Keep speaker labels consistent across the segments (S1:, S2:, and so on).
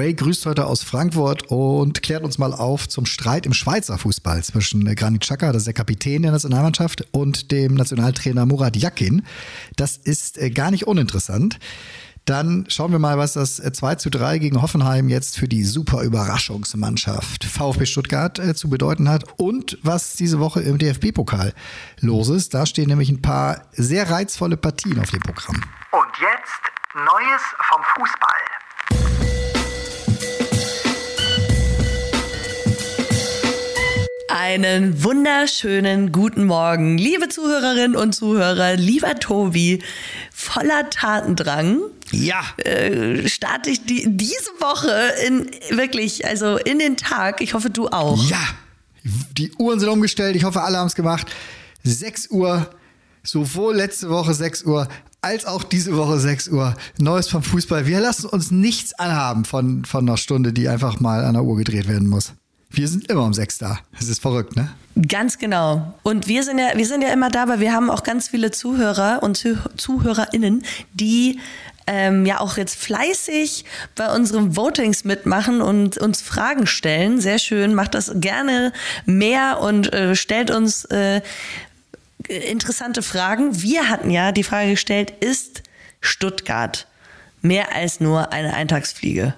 S1: Ray grüßt heute aus Frankfurt und klärt uns mal auf zum Streit im Schweizer Fußball zwischen äh, Granit Xhaka, das ist der Kapitän der Nationalmannschaft, und dem Nationaltrainer Murat Yakin. Das ist äh, gar nicht uninteressant. Dann schauen wir mal, was das 2 zu 3 gegen Hoffenheim jetzt für die super Überraschungsmannschaft VfB Stuttgart äh, zu bedeuten hat und was diese Woche im DFB-Pokal los ist. Da stehen nämlich ein paar sehr reizvolle Partien auf dem Programm.
S2: Und jetzt Neues vom Fußball.
S3: Einen wunderschönen guten Morgen, liebe Zuhörerinnen und Zuhörer, lieber Tobi, voller Tatendrang.
S1: Ja.
S3: Äh, starte ich die, diese Woche in wirklich, also in den Tag. Ich hoffe, du auch.
S1: Ja. Die Uhren sind umgestellt. Ich hoffe, alle haben es gemacht. 6 Uhr, sowohl letzte Woche 6 Uhr als auch diese Woche 6 Uhr. Neues vom Fußball. Wir lassen uns nichts anhaben von, von einer Stunde, die einfach mal an der Uhr gedreht werden muss. Wir sind immer um 6 da. Das ist verrückt, ne?
S3: Ganz genau. Und wir sind ja, wir sind ja immer da, weil wir haben auch ganz viele Zuhörer und Zuh ZuhörerInnen, die ähm, ja auch jetzt fleißig bei unseren Votings mitmachen und uns Fragen stellen. Sehr schön, macht das gerne mehr und äh, stellt uns äh, interessante Fragen. Wir hatten ja die Frage gestellt, ist Stuttgart mehr als nur eine Eintagsfliege?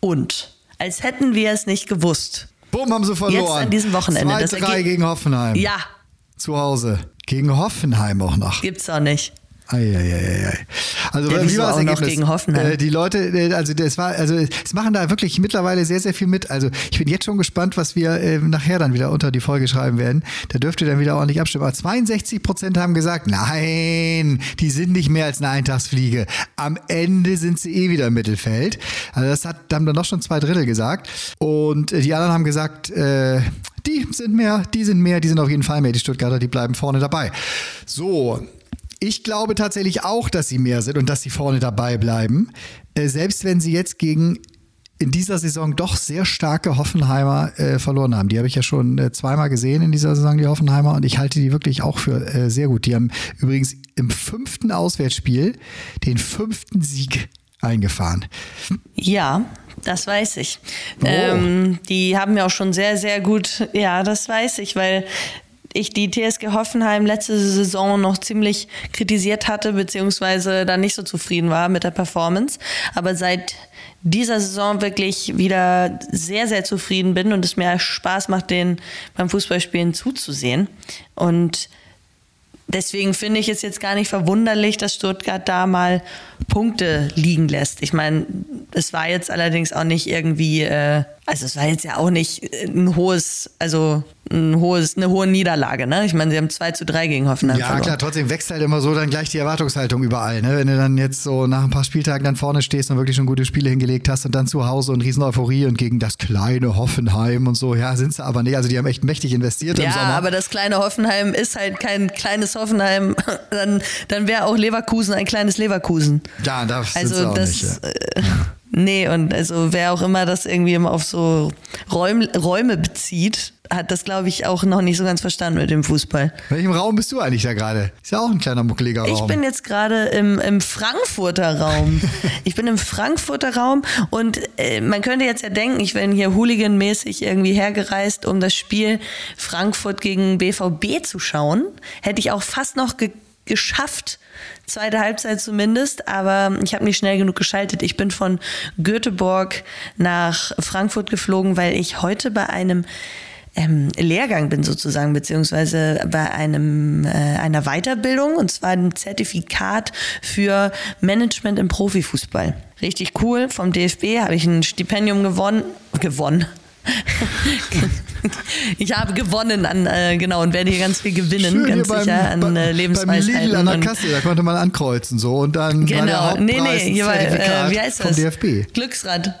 S3: Und als hätten wir es nicht gewusst.
S1: Bumm, haben sie verloren.
S3: Jetzt an diesem Wochenende.
S1: 2-3 gegen Hoffenheim.
S3: Ja.
S1: Zu Hause. Gegen Hoffenheim auch noch.
S3: Gibt's auch nicht.
S1: Eieieiei. Also
S3: Ja,
S1: wie war das Ergebnis?
S3: gegen Hoffenheim?
S1: Äh, die Leute, äh, also das war, also es machen da wirklich mittlerweile sehr, sehr viel mit. Also ich bin jetzt schon gespannt, was wir äh, nachher dann wieder unter die Folge schreiben werden. Da dürft ihr dann wieder ordentlich abstimmen. Aber 62 Prozent haben gesagt, nein, die sind nicht mehr als eine Eintagsfliege. Am Ende sind sie eh wieder im Mittelfeld. Also das hat, da haben dann doch schon zwei Drittel gesagt. Und äh, die anderen haben gesagt, äh, die sind mehr, die sind mehr, die sind auf jeden Fall mehr. Die Stuttgarter, die bleiben vorne dabei. So, ich glaube tatsächlich auch, dass sie mehr sind und dass sie vorne dabei bleiben. Äh, selbst wenn sie jetzt gegen in dieser Saison doch sehr starke Hoffenheimer äh, verloren haben. Die habe ich ja schon äh, zweimal gesehen in dieser Saison, die Hoffenheimer, und ich halte die wirklich auch für äh, sehr gut. Die haben übrigens im fünften Auswärtsspiel den fünften Sieg eingefahren.
S3: Ja, das weiß ich.
S1: Oh.
S3: Ähm, die haben ja auch schon sehr, sehr gut, ja, das weiß ich, weil ich die TSG Hoffenheim letzte Saison noch ziemlich kritisiert hatte, beziehungsweise da nicht so zufrieden war mit der Performance. Aber seit dieser Saison wirklich wieder sehr, sehr zufrieden bin und es mir Spaß macht, den beim Fußballspielen zuzusehen. Und deswegen finde ich es jetzt gar nicht verwunderlich, dass Stuttgart da mal Punkte liegen lässt. Ich meine, es war jetzt allerdings auch nicht irgendwie, äh, also es war jetzt ja auch nicht ein hohes, also ein hohes, eine hohe Niederlage, ne? Ich meine, sie haben 2 zu 3 gegen Hoffenheim
S1: Ja,
S3: verloren.
S1: klar, trotzdem wächst halt immer so dann gleich die Erwartungshaltung überall. Ne? Wenn du dann jetzt so nach ein paar Spieltagen dann vorne stehst und wirklich schon gute Spiele hingelegt hast und dann zu Hause und riesen Euphorie und gegen das kleine Hoffenheim und so, ja, sind sie aber nicht. Also die haben echt mächtig investiert im
S3: Ja,
S1: Sommer.
S3: aber das kleine Hoffenheim ist halt kein kleines Hoffenheim. Dann, dann wäre auch Leverkusen ein kleines Leverkusen.
S1: ja, das sind sie
S3: Also
S1: auch
S3: das,
S1: nicht. Ja.
S3: Nee, und also wer auch immer das irgendwie immer auf so Räum, Räume bezieht, hat das, glaube ich, auch noch nicht so ganz verstanden mit dem Fußball.
S1: In welchem Raum bist du eigentlich da gerade? Ist ja auch ein kleiner muckeliger Raum.
S3: Ich bin jetzt gerade im, im Frankfurter Raum. Ich bin im Frankfurter Raum und äh, man könnte jetzt ja denken, ich bin hier hooliganmäßig irgendwie hergereist, um das Spiel Frankfurt gegen BVB zu schauen. Hätte ich auch fast noch ge geschafft, zweite Halbzeit zumindest, aber ich habe nicht schnell genug geschaltet. Ich bin von Göteborg nach Frankfurt geflogen, weil ich heute bei einem ähm, Lehrgang bin sozusagen, beziehungsweise bei einem, äh, einer Weiterbildung und zwar ein Zertifikat für Management im Profifußball. Richtig cool. Vom DFB habe ich ein Stipendium gewonnen. Gewonnen. ich habe gewonnen an, äh, genau, und werde hier ganz viel gewinnen,
S1: Schön
S3: ganz
S1: beim,
S3: sicher an
S1: beim,
S3: äh,
S1: beim
S3: Lebensweisheiten.
S1: Lidl an der Kasse, da konnte man ankreuzen so und dann war der
S3: Genau,
S1: Hauptpreis
S3: nee, nee, war, äh, wie heißt
S1: vom
S3: das?
S1: DFB.
S3: Glücksrad.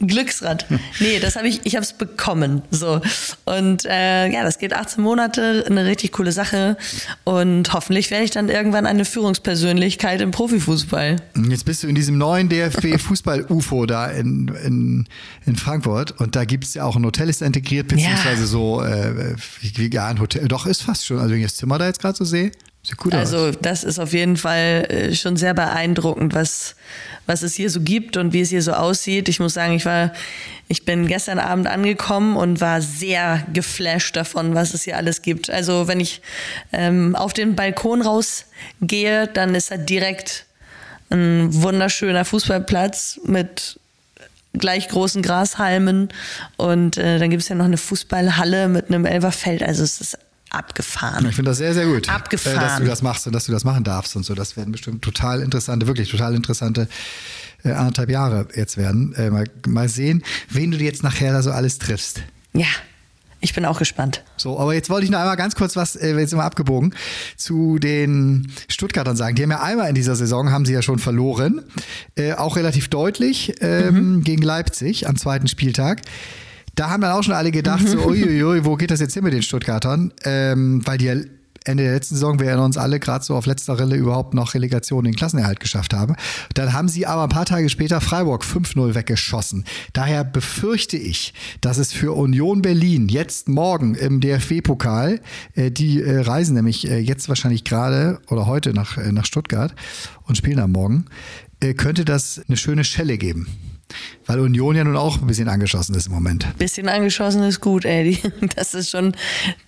S3: Glücksrad. Nee, das habe ich, ich habe es bekommen. So. Und äh, ja, das geht 18 Monate, eine richtig coole Sache. Und hoffentlich werde ich dann irgendwann eine Führungspersönlichkeit im Profifußball.
S1: Jetzt bist du in diesem neuen DFB Fußball-UFO da in, in, in Frankfurt und da gibt es ja auch ein Hotel, ist da integriert, beziehungsweise so, äh, wie, wie, ja, ein Hotel, doch ist fast schon, also wenn ich das Zimmer da jetzt gerade so sehe. Sieht gut
S3: also
S1: aus.
S3: das ist auf jeden Fall äh, schon sehr beeindruckend, was, was es hier so gibt und wie es hier so aussieht. Ich muss sagen, ich war, ich bin gestern Abend angekommen und war sehr geflasht davon, was es hier alles gibt. Also wenn ich ähm, auf den Balkon rausgehe, dann ist da direkt ein wunderschöner Fußballplatz mit gleich großen Grashalmen und äh, dann gibt es ja noch eine Fußballhalle mit einem Elferfeld. Also es ist abgefahren.
S1: Ich finde das sehr, sehr gut,
S3: Abgefahren.
S1: äh, dass du das machst und dass du das machen darfst und so. Das werden bestimmt total interessante, wirklich total interessante äh, anderthalb Jahre jetzt werden. Äh, mal, mal sehen, wen du jetzt nachher da so alles triffst.
S3: Ja, ich bin auch gespannt.
S1: So, aber jetzt wollte ich noch einmal ganz kurz was, äh, jetzt wir abgebogen, zu den Stuttgartern sagen. Die haben ja einmal in dieser Saison, haben sie ja schon verloren, äh, auch relativ deutlich ähm, gegen Leipzig am zweiten Spieltag. Da haben dann auch schon alle gedacht, so, uiuiui, wo geht das jetzt hin mit den Stuttgartern? Ähm, weil die ja Ende der letzten Saison, wir erinnern uns alle, gerade so auf letzter Rille überhaupt noch Relegation in den Klassenerhalt geschafft haben. Dann haben sie aber ein paar Tage später Freiburg 5-0 weggeschossen. Daher befürchte ich, dass es für Union Berlin jetzt morgen im DFB-Pokal, äh, die äh, reisen nämlich äh, jetzt wahrscheinlich gerade oder heute nach, äh, nach Stuttgart und spielen am Morgen, äh, könnte das eine schöne Schelle geben. Weil Union ja nun auch ein bisschen angeschossen ist im Moment.
S3: Bisschen angeschossen ist gut, ey. Das ist schon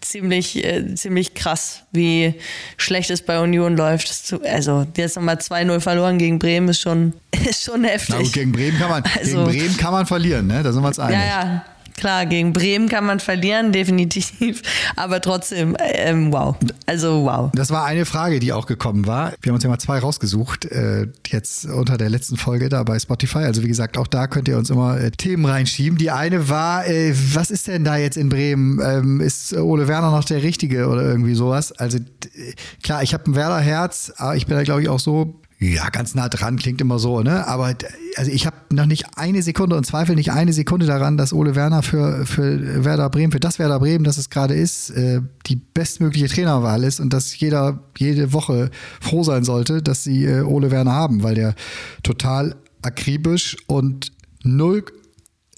S3: ziemlich, äh, ziemlich krass, wie schlecht es bei Union läuft. Also jetzt nochmal 2-0 verloren gegen Bremen ist schon, ist schon heftig.
S1: Na gut, gegen Bremen kann man,
S3: Also-
S1: gegen Bremen kann man verlieren, ne? Da sind wir uns einig.
S3: Ja, ja, klar, gegen Bremen kann man verlieren, definitiv. Aber trotzdem, ähm, wow. Also wow.
S1: Das war eine Frage, die auch gekommen war. Wir haben uns ja mal zwei rausgesucht, äh, jetzt unter der letzten Folge da bei Spotify. Also wie gesagt, auch da könnt ihr uns immer äh, Themen reinschieben. Die eine war, äh, was ist denn da jetzt in Bremen? Ähm, ist Ole Werner noch der Richtige oder irgendwie sowas? Also d- klar, ich habe ein Werder-Herz, aber ich bin da glaube ich auch so ja, ganz nah dran, klingt immer so, ne? Aber also ich habe noch nicht eine Sekunde und zweifle nicht eine Sekunde daran, dass Ole Werner für, für Werder Bremen, für das Werder Bremen, das es gerade ist, äh, die bestmögliche Trainerwahl ist und dass jeder jede Woche froh sein sollte, dass sie äh, Ole Werner haben, weil der total akribisch und null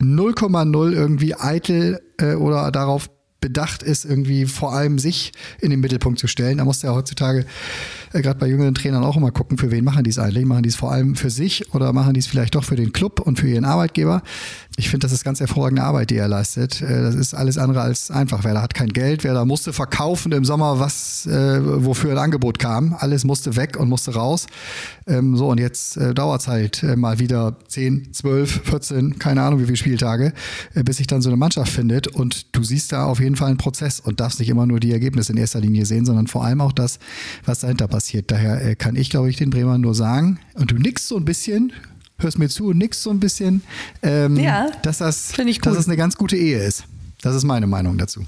S1: 0,0 irgendwie eitel äh, oder darauf bedacht ist, irgendwie vor allem sich in den Mittelpunkt zu stellen. Da muss ja heutzutage äh, gerade bei jüngeren Trainern auch immer gucken, für wen machen die es eigentlich? Machen die es vor allem für sich oder machen die es vielleicht doch für den Club und für ihren Arbeitgeber? Ich finde, das ist ganz hervorragende Arbeit, die er leistet. Äh, das ist alles andere als einfach. Wer da hat kein Geld, wer da musste verkaufen im Sommer, was äh, wofür ein Angebot kam. Alles musste weg und musste raus. Ähm, so, und jetzt äh, dauert es halt äh, mal wieder 10, 12, 14, keine Ahnung wie viele Spieltage, äh, bis sich dann so eine Mannschaft findet. Und du siehst da auf jeden Fall einen Prozess und darfst nicht immer nur die Ergebnisse in erster Linie sehen, sondern vor allem auch das, was dahinter passiert. Daher äh, kann ich, glaube ich, den Bremern nur sagen, und du nickst so ein bisschen, hörst mir zu und nickst so ein bisschen, ähm,
S3: Ja,
S1: dass, das, dass das eine ganz gute Ehe ist. Das ist meine Meinung dazu.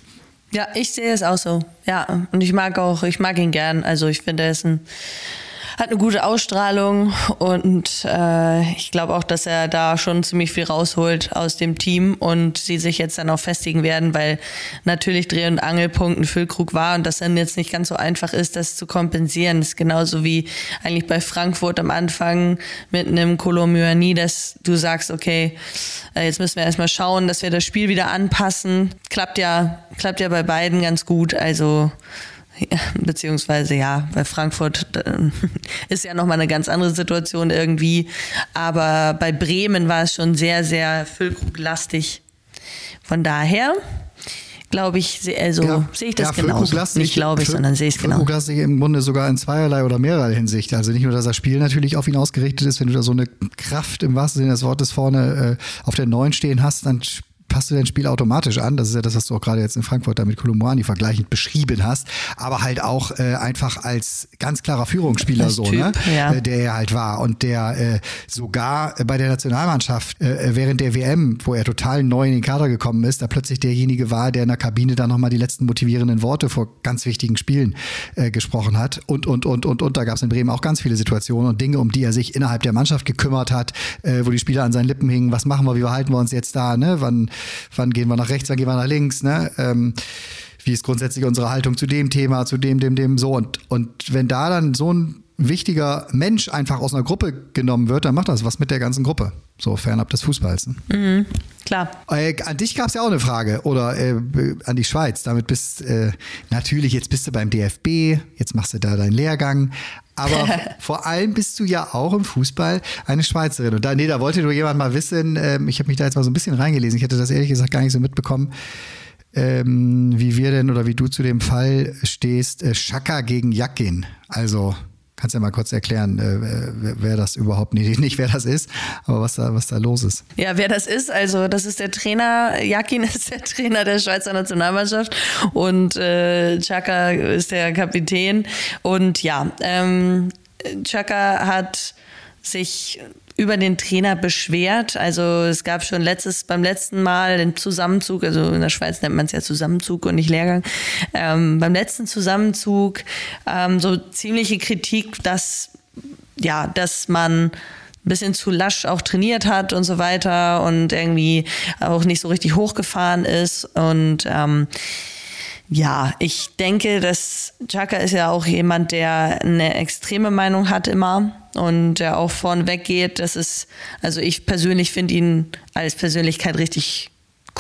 S3: Ja, ich sehe es auch so. Ja, und ich mag auch, ich mag ihn gern. Also ich finde, er ist ein, hat eine gute Ausstrahlung und äh, ich glaube auch, dass er da schon ziemlich viel rausholt aus dem Team und sie sich jetzt dann auch festigen werden, weil natürlich Dreh- und Angelpunkt ein Füllkrug war und das dann jetzt nicht ganz so einfach ist, das zu kompensieren. Das ist genauso wie eigentlich bei Frankfurt am Anfang mit einem Kolomyani, dass du sagst, okay, äh, jetzt müssen wir erstmal schauen, dass wir das Spiel wieder anpassen. Klappt ja, klappt ja bei beiden ganz gut. Also ja, beziehungsweise ja, bei Frankfurt äh, ist ja nochmal eine ganz andere Situation irgendwie. Aber bei Bremen war es schon sehr, sehr Füllkruglastig. Von daher glaube ich, also sehe ich das
S1: Füllkrug
S3: genauso. Nicht glaube ich,
S1: Füll-
S3: sondern sehe ich es genau.
S1: Füllkrug lässt sich im Grunde sogar in zweierlei oder mehrerlei Hinsicht. Also nicht nur, dass das Spiel natürlich auf ihn ausgerichtet ist, wenn du da so eine Kraft im wahrsten Sinne des Wortes vorne äh, auf der Neun stehen hast, dann passt du dein Spiel automatisch an. Das ist ja das, was du auch gerade jetzt in Frankfurt da mit Kolumani vergleichend beschrieben hast. Aber halt auch äh, einfach als ganz klarer Führungsspieler
S3: Als
S1: so,
S3: Typ,
S1: ne?
S3: ja.
S1: Äh, der er halt war und der äh, sogar bei der Nationalmannschaft äh, während der WM, wo er total neu in den Kader gekommen ist, da plötzlich derjenige war, der in der Kabine dann nochmal die letzten motivierenden Worte vor ganz wichtigen Spielen äh, gesprochen hat und, und, und, und, und. Da gab es in Bremen auch ganz viele Situationen und Dinge, um die er sich innerhalb der Mannschaft gekümmert hat, äh, wo die Spieler an seinen Lippen hingen, was machen wir, wie verhalten wir uns jetzt da, ne? Wann, wann gehen wir nach rechts, wann gehen wir nach links, ne? Ähm, wie ist grundsätzlich unsere Haltung zu dem Thema, zu dem, dem, dem, so. Und, und wenn da dann so ein wichtiger Mensch einfach aus einer Gruppe genommen wird, dann macht das was mit der ganzen Gruppe. So fernab des Fußballs. Ne?
S3: klar.
S1: Äh, an dich gab es ja auch eine Frage oder äh, an die Schweiz. Damit bist äh, natürlich, jetzt bist du beim DFB, jetzt machst du da deinen Lehrgang. Aber vor allem bist du ja auch im Fußball eine Schweizerin. Und da, nee, da wollte nur jemand mal wissen, ähm, ich habe mich da jetzt mal so ein bisschen reingelesen, ich hätte das ehrlich gesagt gar nicht so mitbekommen, ähm, wie wir denn oder wie du zu dem Fall stehst, äh, Schaka gegen Jakin. Also Kannst ja mal kurz erklären, äh, wer das überhaupt nicht, nicht wer das ist, aber was da, was da los ist.
S3: Ja, wer das ist, also das ist der Trainer, Jakin ist der Trainer der Schweizer Nationalmannschaft und äh, Chaka ist der Kapitän. Und ja, ähm, Chaka hat sich über den Trainer beschwert. Also es gab schon letztes, beim letzten Mal den Zusammenzug, also in der Schweiz nennt man es ja Zusammenzug und nicht Lehrgang, ähm, beim letzten Zusammenzug ähm, so ziemliche Kritik, dass ja, dass man ein bisschen zu lasch auch trainiert hat und so weiter und irgendwie auch nicht so richtig hochgefahren ist und ähm, ja, ich denke, dass Chaka ist ja auch jemand, der eine extreme Meinung hat immer und der auch vorn weggeht. Das ist, also ich persönlich finde ihn als Persönlichkeit richtig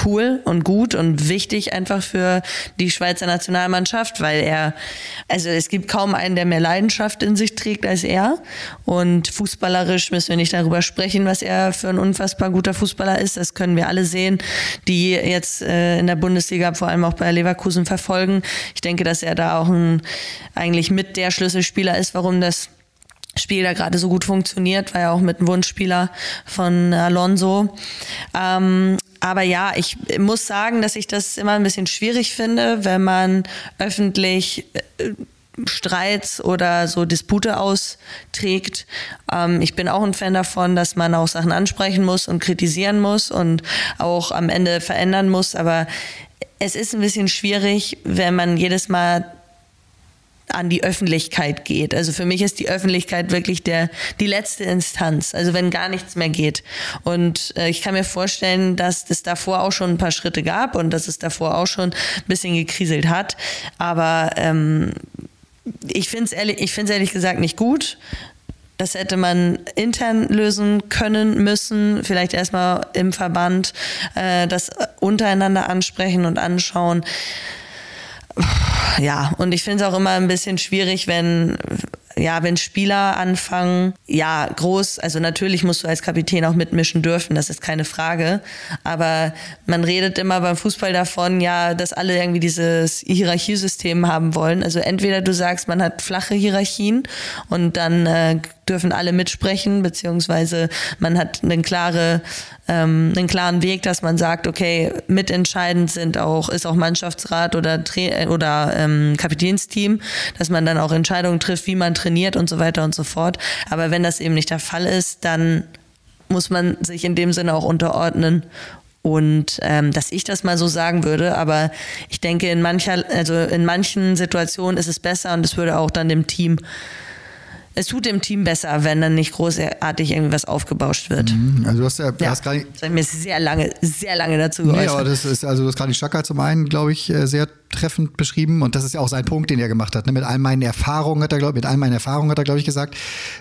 S3: cool und gut und wichtig einfach für die Schweizer Nationalmannschaft, weil er, also es gibt kaum einen, der mehr Leidenschaft in sich trägt als er. Und fußballerisch müssen wir nicht darüber sprechen, was er für ein unfassbar guter Fußballer ist. Das können wir alle sehen, die jetzt äh, in der Bundesliga vor allem auch bei Leverkusen verfolgen. Ich denke, dass er da auch ein, eigentlich mit der Schlüsselspieler ist, warum das Spiel da gerade so gut funktioniert, war ja auch mit einem Wunschspieler von Alonso. Ähm, aber ja, ich muss sagen, dass ich das immer ein bisschen schwierig finde, wenn man öffentlich äh, Streits oder so Dispute austrägt. Ähm, ich bin auch ein Fan davon, dass man auch Sachen ansprechen muss und kritisieren muss und auch am Ende verändern muss. Aber es ist ein bisschen schwierig, wenn man jedes Mal an die Öffentlichkeit geht. Also für mich ist die Öffentlichkeit wirklich der, die letzte Instanz, also wenn gar nichts mehr geht. Und äh, ich kann mir vorstellen, dass es davor auch schon ein paar Schritte gab und dass es davor auch schon ein bisschen gekriselt hat. Aber ähm, ich finde es ehrlich, ehrlich gesagt nicht gut. Das hätte man intern lösen können müssen, vielleicht erstmal im Verband äh, das untereinander ansprechen und anschauen ja, und ich finde es auch immer ein bisschen schwierig, wenn ja, wenn Spieler anfangen, ja, groß, also natürlich musst du als Kapitän auch mitmischen dürfen, das ist keine Frage. Aber man redet immer beim Fußball davon, ja, dass alle irgendwie dieses Hierarchiesystem haben wollen. Also entweder du sagst, man hat flache Hierarchien und dann äh, dürfen alle mitsprechen, beziehungsweise man hat eine klare, ähm, einen klaren Weg, dass man sagt, okay, mitentscheidend sind auch, ist auch Mannschaftsrat oder, Tra oder ähm, Kapitänsteam, dass man dann auch Entscheidungen trifft, wie man trainiert und so weiter und so fort. Aber wenn das eben nicht der Fall ist, dann muss man sich in dem Sinne auch unterordnen und ähm, dass ich das mal so sagen würde, aber ich denke, in mancher, also in manchen Situationen ist es besser und es würde auch dann dem Team es tut dem Team besser, wenn dann nicht großartig irgendwas aufgebauscht wird.
S1: Mhm. Also du hast ja,
S3: ja
S1: hast gar nicht,
S3: das hat mir sehr lange, sehr lange dazu geäußert.
S1: Nee, aber das ist, also das die Schaka zum einen, glaube ich, äh, sehr treffend beschrieben und das ist ja auch sein Punkt, den er gemacht hat. Ne? Mit all meinen Erfahrungen hat er, glaub, mit all meinen Erfahrungen hat er, glaube ich, gesagt,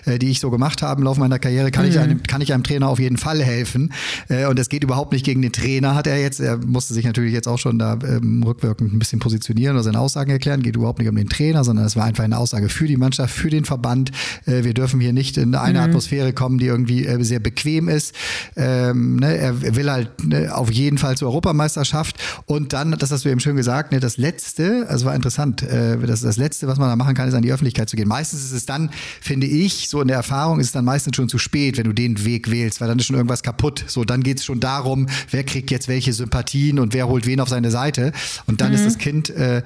S1: äh, die ich so gemacht habe im Laufe meiner Karriere, kann, mhm. ich einem, kann ich einem Trainer auf jeden Fall helfen. Äh, und es geht überhaupt nicht gegen den Trainer, hat er jetzt. Er musste sich natürlich jetzt auch schon da ähm, rückwirkend ein bisschen positionieren oder seine Aussagen erklären. Geht überhaupt nicht um den Trainer, sondern es war einfach eine Aussage für die Mannschaft, für den Verband. Äh, wir dürfen hier nicht in eine mhm. Atmosphäre kommen, die irgendwie äh, sehr bequem ist. Ähm, ne? Er will halt ne, auf jeden Fall zur Europameisterschaft. Und dann, das hast du eben schön gesagt, ne, das Letzte, also war interessant, äh, das, das Letzte, was man da machen kann, ist an die Öffentlichkeit zu gehen. Meistens ist es dann, finde ich, so in der Erfahrung ist es dann meistens schon zu spät, wenn du den Weg wählst, weil dann ist schon irgendwas kaputt. So, dann geht es schon darum, wer kriegt jetzt welche Sympathien und wer holt wen auf seine Seite. Und dann mhm. ist das Kind, äh,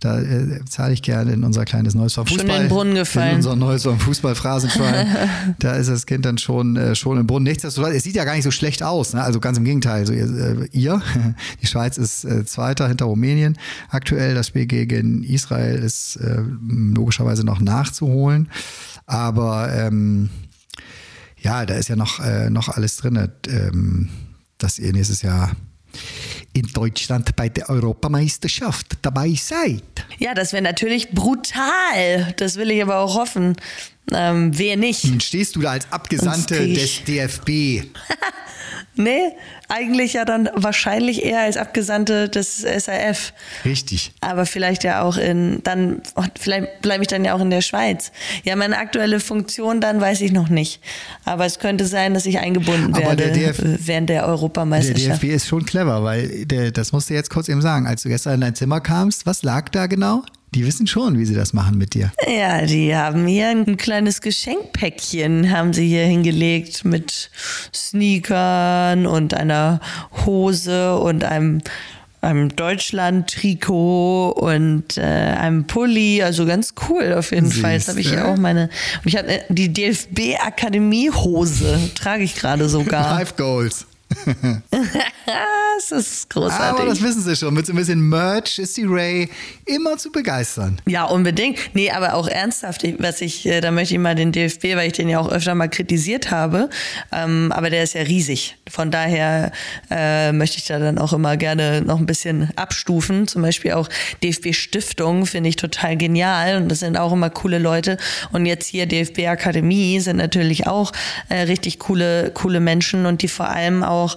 S1: da äh, zahle ich gerne in unser kleines Neues vom Fußball.
S3: Schon in den Brunnen gefallen.
S1: In unser Neues vom Fußballphrasenschwein. da ist das Kind dann schon, äh, schon im Brunnen. Nichtsdestotrotz, es sieht ja gar nicht so schlecht aus. Ne? Also ganz im Gegenteil. Also, ihr, ihr die Schweiz ist äh, Zweiter hinter Rumänien aktuell. Das Spiel gegen Israel ist äh, logischerweise noch nachzuholen. Aber ähm, ja, da ist ja noch, äh, noch alles drin, ähm, dass ihr nächstes Jahr in Deutschland bei der Europameisterschaft dabei seid.
S3: Ja, das wäre natürlich brutal. Das will ich aber auch hoffen. Ähm, wer nicht?
S1: Nun stehst du da als Abgesandte des DFB.
S3: Nee, eigentlich ja dann wahrscheinlich eher als Abgesandte des SAF.
S1: Richtig.
S3: Aber vielleicht ja auch in, dann, vielleicht bleibe ich dann ja auch in der Schweiz. Ja, meine aktuelle Funktion dann weiß ich noch nicht. Aber es könnte sein, dass ich eingebunden
S1: Aber
S3: werde
S1: der DF
S3: während der
S1: Der
S3: Europameisterschaft.
S1: DFB ist schon clever, weil der, das musst du jetzt kurz eben sagen. Als du gestern in dein Zimmer kamst, was lag da genau? Die wissen schon, wie sie das machen mit dir.
S3: Ja, die haben hier ein kleines Geschenkpäckchen, haben sie hier hingelegt mit Sneakern und einer Hose und einem, einem Deutschland-Trikot und äh, einem Pulli. Also ganz cool auf jeden
S1: Süß,
S3: Fall. Jetzt habe ich hier auch meine. Und ich habe äh, die DFB-Akademie-Hose, trage ich gerade sogar.
S1: Five Goals.
S3: das ist großartig.
S1: Aber das wissen sie schon. Mit so ein bisschen Merch ist die Ray immer zu begeistern.
S3: Ja, unbedingt. Nee, aber auch ernsthaft, was ich, äh, da möchte ich mal den DFB, weil ich den ja auch öfter mal kritisiert habe, ähm, aber der ist ja riesig. Von daher äh, möchte ich da dann auch immer gerne noch ein bisschen abstufen. Zum Beispiel auch DFB Stiftung finde ich total genial und das sind auch immer coole Leute. Und jetzt hier DFB Akademie sind natürlich auch äh, richtig coole, coole Menschen und die vor allem auch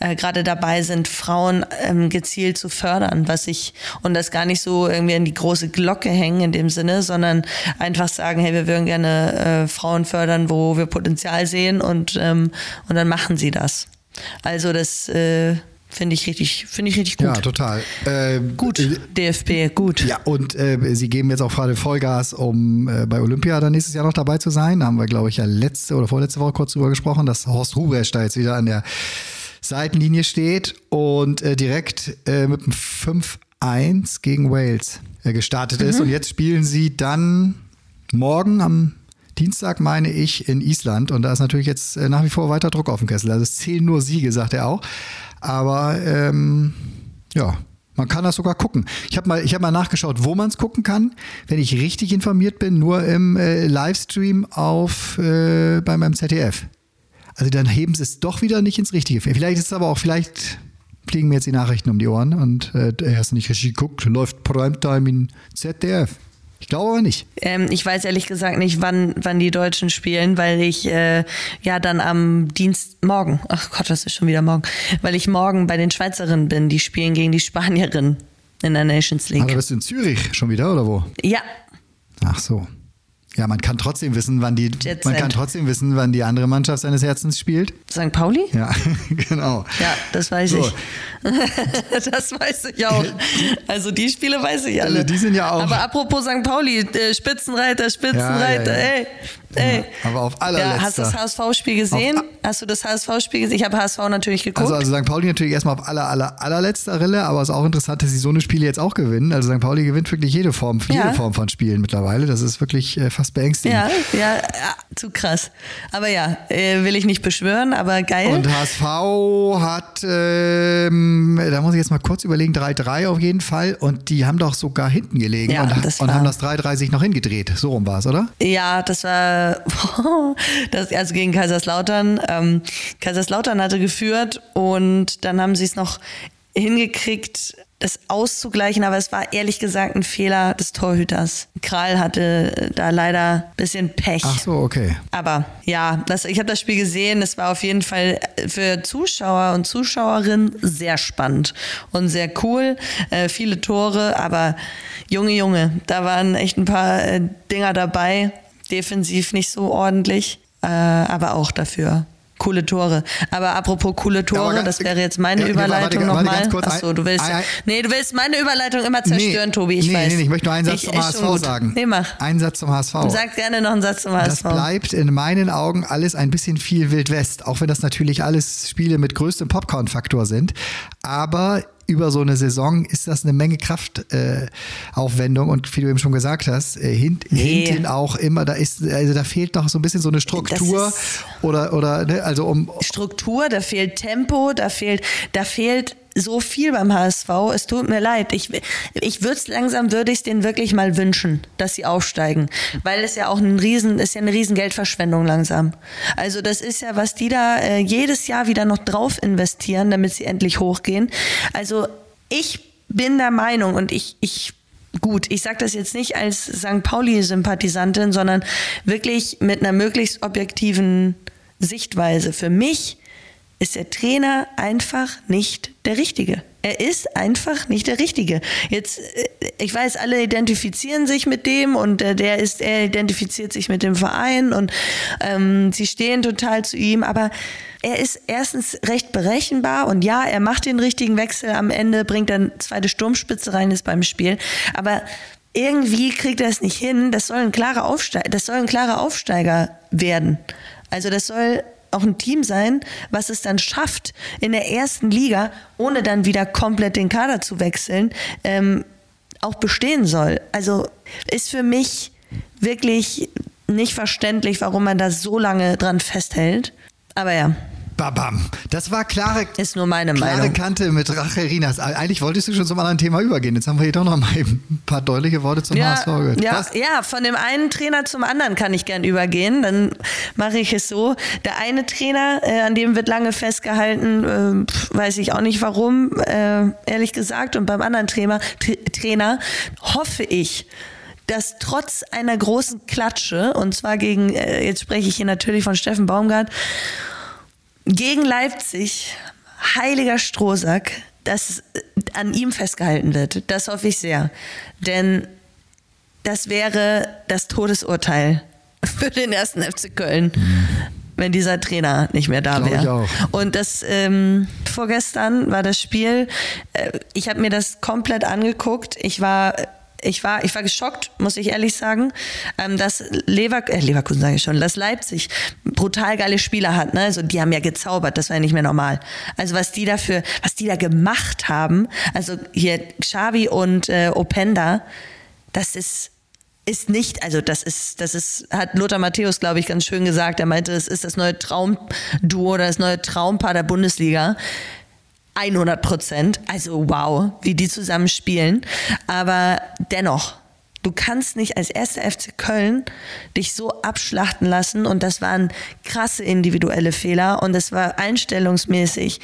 S3: äh, gerade dabei sind, Frauen ähm, gezielt zu fördern, was ich und das gar nicht so irgendwie in die große Glocke hängen in dem Sinne, sondern einfach sagen, hey, wir würden gerne äh, Frauen fördern, wo wir Potenzial sehen und ähm, und dann machen sie das. Also das äh, finde ich richtig, finde ich richtig gut.
S1: Ja, total. Ähm,
S3: gut,
S1: äh,
S3: DFB, gut.
S1: Ja, und äh, sie geben jetzt auch gerade Vollgas, um äh, bei Olympia dann nächstes Jahr noch dabei zu sein. Da haben wir, glaube ich, ja letzte oder vorletzte Woche kurz drüber gesprochen, dass Horst Rubesch da jetzt wieder an der Seitenlinie steht und äh, direkt äh, mit einem 5-1 gegen Wales äh, gestartet ist. Und jetzt spielen sie dann morgen am Dienstag, meine ich, in Island. Und da ist natürlich jetzt äh, nach wie vor weiter Druck auf dem Kessel. Also es zählen nur Siege, sagt er auch. Aber ähm, ja, man kann das sogar gucken. Ich habe mal, ich hab mal nachgeschaut, wo man es gucken kann. Wenn ich richtig informiert bin, nur im äh, Livestream auf äh, bei meinem ZDF. Also dann heben sie es doch wieder nicht ins Richtige. Vielleicht ist es aber auch, vielleicht fliegen mir jetzt die Nachrichten um die Ohren und äh, hast nicht richtig geguckt, läuft Primetime in ZDF. Ich glaube aber nicht.
S3: Ähm, ich weiß ehrlich gesagt nicht, wann, wann die Deutschen spielen, weil ich äh, ja dann am Dienst morgen, ach Gott, das ist schon wieder morgen, weil ich morgen bei den Schweizerinnen bin, die spielen gegen die Spanierinnen in der Nations League.
S1: Aber bist du in Zürich schon wieder oder wo?
S3: ja,
S1: Ach so. Ja, man kann trotzdem wissen, wann die man kann trotzdem wissen, wann die andere Mannschaft seines Herzens spielt.
S3: St. Pauli?
S1: Ja, genau.
S3: Ja, das weiß
S1: So.
S3: ich. das weiß ich auch. Also die Spiele weiß ich alle.
S1: Also die sind ja auch-
S3: Aber apropos St. Pauli, äh, Spitzenreiter, Spitzenreiter,
S1: Ja, ja, ja.
S3: ey, ey.
S1: Ja, aber auf
S3: Ja,
S1: allerletzter.
S3: hast du das HSV-Spiel gesehen? Hast du das HSV-Spiel gesehen? Ich habe HSV natürlich geguckt.
S1: Also, also St. Pauli natürlich erstmal auf aller, aller, allerletzter Rille, aber es ist auch interessant, dass sie so eine Spiele jetzt auch gewinnen. Also St. Pauli gewinnt wirklich jede Form,
S3: Ja.
S1: jede Form von Spielen mittlerweile. Das ist wirklich äh, fast beängstigend.
S3: ja, ja, ja, zu krass. Aber ja, äh, will ich nicht beschwören, aber geil.
S1: Und HSV hat, ähm, da muss ich jetzt mal kurz überlegen, 3-3 auf jeden Fall. Und die haben doch sogar hinten gelegen
S3: Ja,
S1: und,
S3: das
S1: und haben das 3-3 sich noch hingedreht. So rum war es, oder?
S3: Ja, das war das, also gegen Kaiserslautern. Ähm, Kaiserslautern hatte geführt und dann haben sie es noch hingekriegt, das auszugleichen, aber es war ehrlich gesagt ein Fehler des Torhüters. Kral hatte äh, da leider ein bisschen Pech.
S1: Ach so, okay.
S3: Aber ja, das, ich habe das Spiel gesehen. Es war auf jeden Fall für Zuschauer und Zuschauerinnen sehr spannend und sehr cool. Äh, viele Tore, aber Junge, Junge, da waren echt ein paar äh, Dinger dabei. Defensiv nicht so ordentlich, äh, aber auch dafür. Coole Tore. Aber apropos coole Tore,
S1: ganz-
S3: das wäre jetzt meine
S1: Ja, warte,
S3: Überleitung nochmal. Achso, du willst.
S1: Ein- ein-
S3: nee, du willst meine Überleitung immer zerstören,
S1: Nee,
S3: Tobi, ich
S1: nee,
S3: weiß.
S1: Nee, nee, ich möchte nur einen Satz
S3: Ich-
S1: zum HSV
S3: gut.
S1: sagen.
S3: Nee, mach.
S1: Einen Satz zum HSV.
S3: Sag gerne noch einen Satz zum HSV.
S1: Das bleibt in meinen Augen alles ein bisschen viel Wild West, auch wenn das natürlich alles Spiele mit größtem Popcorn-Faktor sind. Aber über so eine Saison ist das eine Menge Kraftaufwendung äh, und wie du eben schon gesagt hast, äh, hint,
S3: Nee.
S1: hinten auch immer, da ist, also da fehlt noch so ein bisschen so eine Struktur oder, oder, ne, also um,
S3: Struktur, da fehlt Tempo, da fehlt, da fehlt so viel beim HSV. Es tut mir leid. Ich, ich würde es langsam, würde ich es denen wirklich mal wünschen, dass sie aufsteigen. Weil es ja auch ein riesen, ist ja eine riesen Geldverschwendung langsam. Also das ist ja, was die da äh, jedes Jahr wieder noch drauf investieren, damit sie endlich hochgehen. Also ich bin der Meinung und ich, ich Gut, ich sage das jetzt nicht als St. Pauli-Sympathisantin, sondern wirklich mit einer möglichst objektiven Sichtweise. Für mich ist der Trainer einfach nicht der Richtige. Er ist einfach nicht der Richtige. Jetzt, äh, ich weiß, alle identifizieren sich mit dem und äh, der ist, er identifiziert sich mit dem Verein und ähm, sie stehen total zu ihm, aber er ist erstens recht berechenbar und ja, er macht den richtigen Wechsel am Ende, bringt dann zweite Sturmspitze rein, ist beim Spiel, aber irgendwie kriegt er es nicht hin. Das soll ein klarer Aufsteiger, das soll ein klarer Aufsteiger werden. Also das soll auch ein Team sein, was es dann schafft, in der ersten Liga, ohne dann wieder komplett den Kader zu wechseln, ähm, auch bestehen soll. Also ist für mich wirklich nicht verständlich, warum man da so lange dran festhält. Aber ja.
S1: Babam. Das war klare,
S3: ist nur meine
S1: klare
S3: Meinung.
S1: Kante mit Rachel Rinas. Eigentlich wolltest du schon zum anderen Thema übergehen. Jetzt haben wir hier doch noch mal ein paar deutliche Worte zum
S3: Ja,
S1: HSV gehört.
S3: ja,
S1: Was?
S3: ja, von dem einen Trainer zum anderen kann ich gern übergehen. Dann mache ich es so. Der eine Trainer, äh, an dem wird lange festgehalten, äh, weiß ich auch nicht warum, äh, ehrlich gesagt. Und beim anderen Trainer, Trainer hoffe ich, dass trotz einer großen Klatsche, und zwar gegen, äh, jetzt spreche ich hier natürlich von Steffen Baumgart, gegen Leipzig, heiliger Strohsack, dass äh, an ihm festgehalten wird. Das hoffe ich sehr. Denn das wäre das Todesurteil für den ersten FC Köln, wenn dieser Trainer nicht mehr da wäre. Und das ähm, vorgestern war das Spiel. Äh, ich habe mir das komplett angeguckt. Ich war ich war, ich war geschockt, muss ich ehrlich sagen, ähm, dass Lever äh, Leverkusen sage ich schon, dass Leipzig brutal geile Spieler hat. Ne? Also die haben ja gezaubert, das war ja nicht mehr normal. Also was die dafür, was die da gemacht haben, also hier Xavi und äh, Openda, das ist ist nicht, also das ist, das ist, hat Lothar Matthäus, glaube ich, ganz schön gesagt. Er meinte, es ist das neue Traumduo oder das neue Traumpaar der Bundesliga. 100 Prozent. Also wow, wie die zusammen spielen. Aber dennoch, du kannst nicht als erster FC Köln dich so abschlachten lassen. Und das waren krasse individuelle Fehler und es war einstellungsmäßig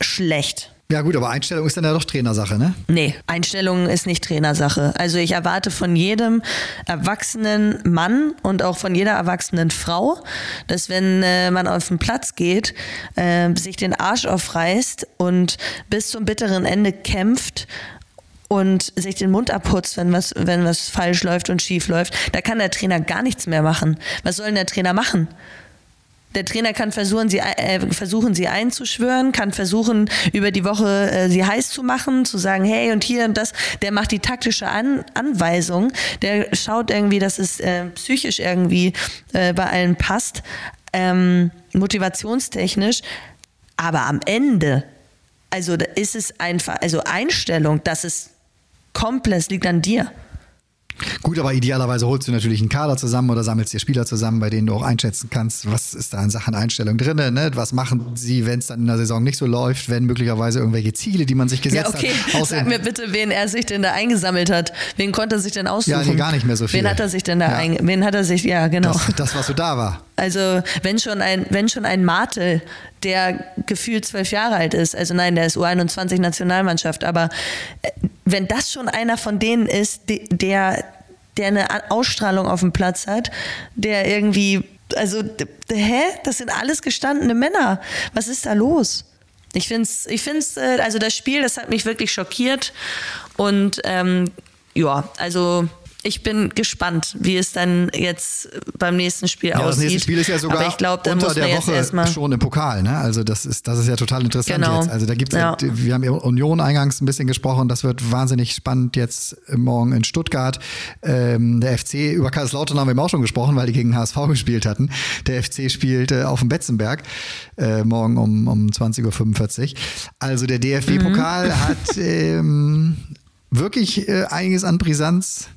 S3: schlecht.
S1: Ja gut, aber Einstellung ist dann ja doch Trainersache, ne?
S3: Nee, Einstellung ist nicht Trainersache. Also ich erwarte von jedem erwachsenen Mann und auch von jeder erwachsenen Frau, dass wenn äh, man auf den Platz geht, äh, sich den Arsch aufreißt und bis zum bitteren Ende kämpft und sich den Mund abputzt, wenn was, wenn was falsch läuft und schief läuft, da kann der Trainer gar nichts mehr machen. Was soll denn der Trainer machen? Der Trainer kann versuchen sie, äh, versuchen, sie einzuschwören, kann versuchen, über die Woche äh, sie heiß zu machen, zu sagen, hey und hier und das. Der macht die taktische An Anweisung. Der schaut irgendwie, dass es äh, psychisch irgendwie äh, bei allen passt, ähm, motivationstechnisch. Aber am Ende, also da ist es einfach, also Einstellung, das ist komplett, liegt an dir.
S1: Gut, aber idealerweise holst du natürlich einen Kader zusammen oder sammelst dir Spieler zusammen, bei denen du auch einschätzen kannst, was ist da in Sachen Einstellung drin, ne? was machen sie, wenn es dann in der Saison nicht so läuft, wenn möglicherweise irgendwelche Ziele, die man sich gesetzt
S3: Ja, okay.
S1: hat.
S3: Sag mir bitte, wen er sich denn da eingesammelt hat. Wen konnte er sich denn aussuchen?
S1: Ja, nee, gar nicht mehr so viel.
S3: Wen hat er sich denn da
S1: Ja.
S3: ein, wen hat er sich, ja, genau.
S1: das, das, was so da war.
S3: Also, wenn schon ein, wenn schon ein Martel, der gefühlt zwölf Jahre alt ist, also nein, der ist U21 Nationalmannschaft, aber äh, wenn das schon einer von denen ist, de- der, der eine Ausstrahlung auf dem Platz hat, der irgendwie, also, hä? Das sind alles gestandene Männer. Was ist da los? Ich finde es, ich find's, äh, also das Spiel, das hat mich wirklich schockiert und ähm, ja, also ich bin gespannt, wie es dann jetzt beim nächsten Spiel
S1: Ja, das
S3: aussieht.
S1: nächste Spiel ist ja sogar
S3: Aber ich glaube, da
S1: unter
S3: muss man
S1: der Woche
S3: erstmal.
S1: schon im Pokal. Ne? Also das ist, das ist ja total interessant
S3: Genau.
S1: jetzt. Also da gibt's
S3: Ja.
S1: ja. wir haben ja Union eingangs ein bisschen gesprochen. Das wird wahnsinnig spannend jetzt morgen in Stuttgart. Ähm, der FC, über Kaiserslautern haben wir eben auch schon gesprochen, weil die gegen HSV gespielt hatten. Der FC spielt äh, auf dem Betzenberg äh, morgen um, um 20.45 Uhr. Also der DFB-Pokal
S3: Mhm.
S1: hat ähm, wirklich äh, einiges an Brisanz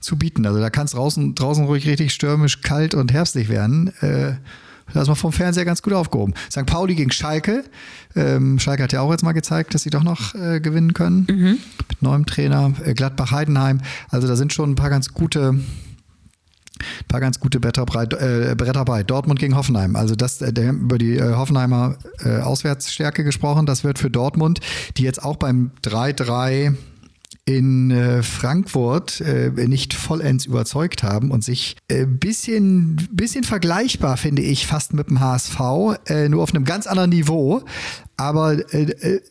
S1: zu bieten. Also da kann es draußen, draußen ruhig richtig stürmisch, kalt und herbstlich werden. Äh, da ist man vom Fernseher ganz gut aufgehoben. St. Pauli gegen Schalke. Ähm, Schalke hat ja auch jetzt mal gezeigt, dass sie doch noch äh, gewinnen können. Mit neuem Trainer. Äh, Gladbach-Heidenheim. Also da sind schon ein paar ganz gute ein paar ganz gute Bretter, äh, Bretter bei. Dortmund gegen Hoffenheim. Also das, äh, über die äh, Hoffenheimer äh, Auswärtsstärke gesprochen. Das wird für Dortmund, die jetzt auch beim 3-3 in äh, Frankfurt äh, nicht vollends überzeugt haben und sich äh, bisschen, bisschen vergleichbar, finde ich, fast mit dem HSV, nur auf einem ganz anderen Niveau. Aber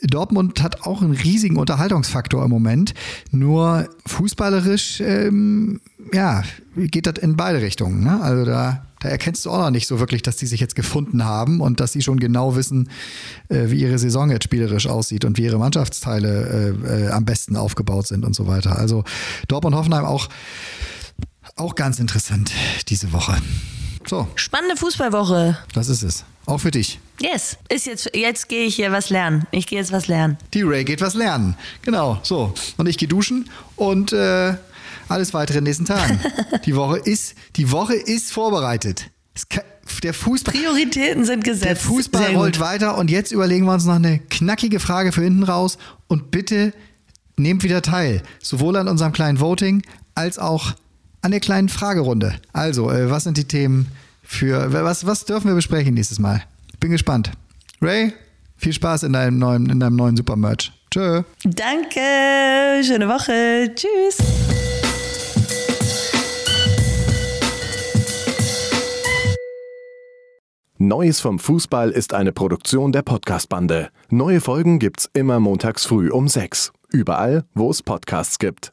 S1: Dortmund hat auch einen riesigen Unterhaltungsfaktor im Moment. Nur fußballerisch, ähm, ja, geht das in beide Richtungen. Ne? Also da, da erkennst du auch noch nicht so wirklich, dass die sich jetzt gefunden haben und dass sie schon genau wissen, äh, wie ihre Saison jetzt spielerisch aussieht und wie ihre Mannschaftsteile äh, äh, am besten aufgebaut sind und so weiter. Also Dortmund-Hoffenheim auch, auch ganz interessant diese Woche. So,
S3: Spannende Fußballwoche.
S1: das ist es. Auch für dich.
S3: Yes. Ist jetzt, jetzt gehe ich hier was lernen. Ich gehe jetzt was lernen.
S1: Die Ray geht was lernen. Genau, so. Und ich gehe duschen und äh, alles weitere in den nächsten Tagen. die Woche ist, die Woche ist vorbereitet. Kann, der Fußball,
S3: Prioritäten sind gesetzt.
S1: der Fußball rollt weiter und jetzt überlegen wir uns noch eine knackige Frage für hinten raus und bitte nehmt wieder teil. Sowohl an unserem kleinen Voting als auch an der kleinen Fragerunde. Also, äh, was sind die Themen für, was, was dürfen wir besprechen nächstes Mal? Bin gespannt. Ray, viel Spaß in deinem neuen, in deinem neuen Supermerch. Tschö.
S3: Danke. Schöne Woche. Tschüss.
S4: Neues vom Fußball ist eine Produktion der Podcast-Bande. Neue Folgen gibt's immer montags früh um sechs. Überall, wo es Podcasts gibt.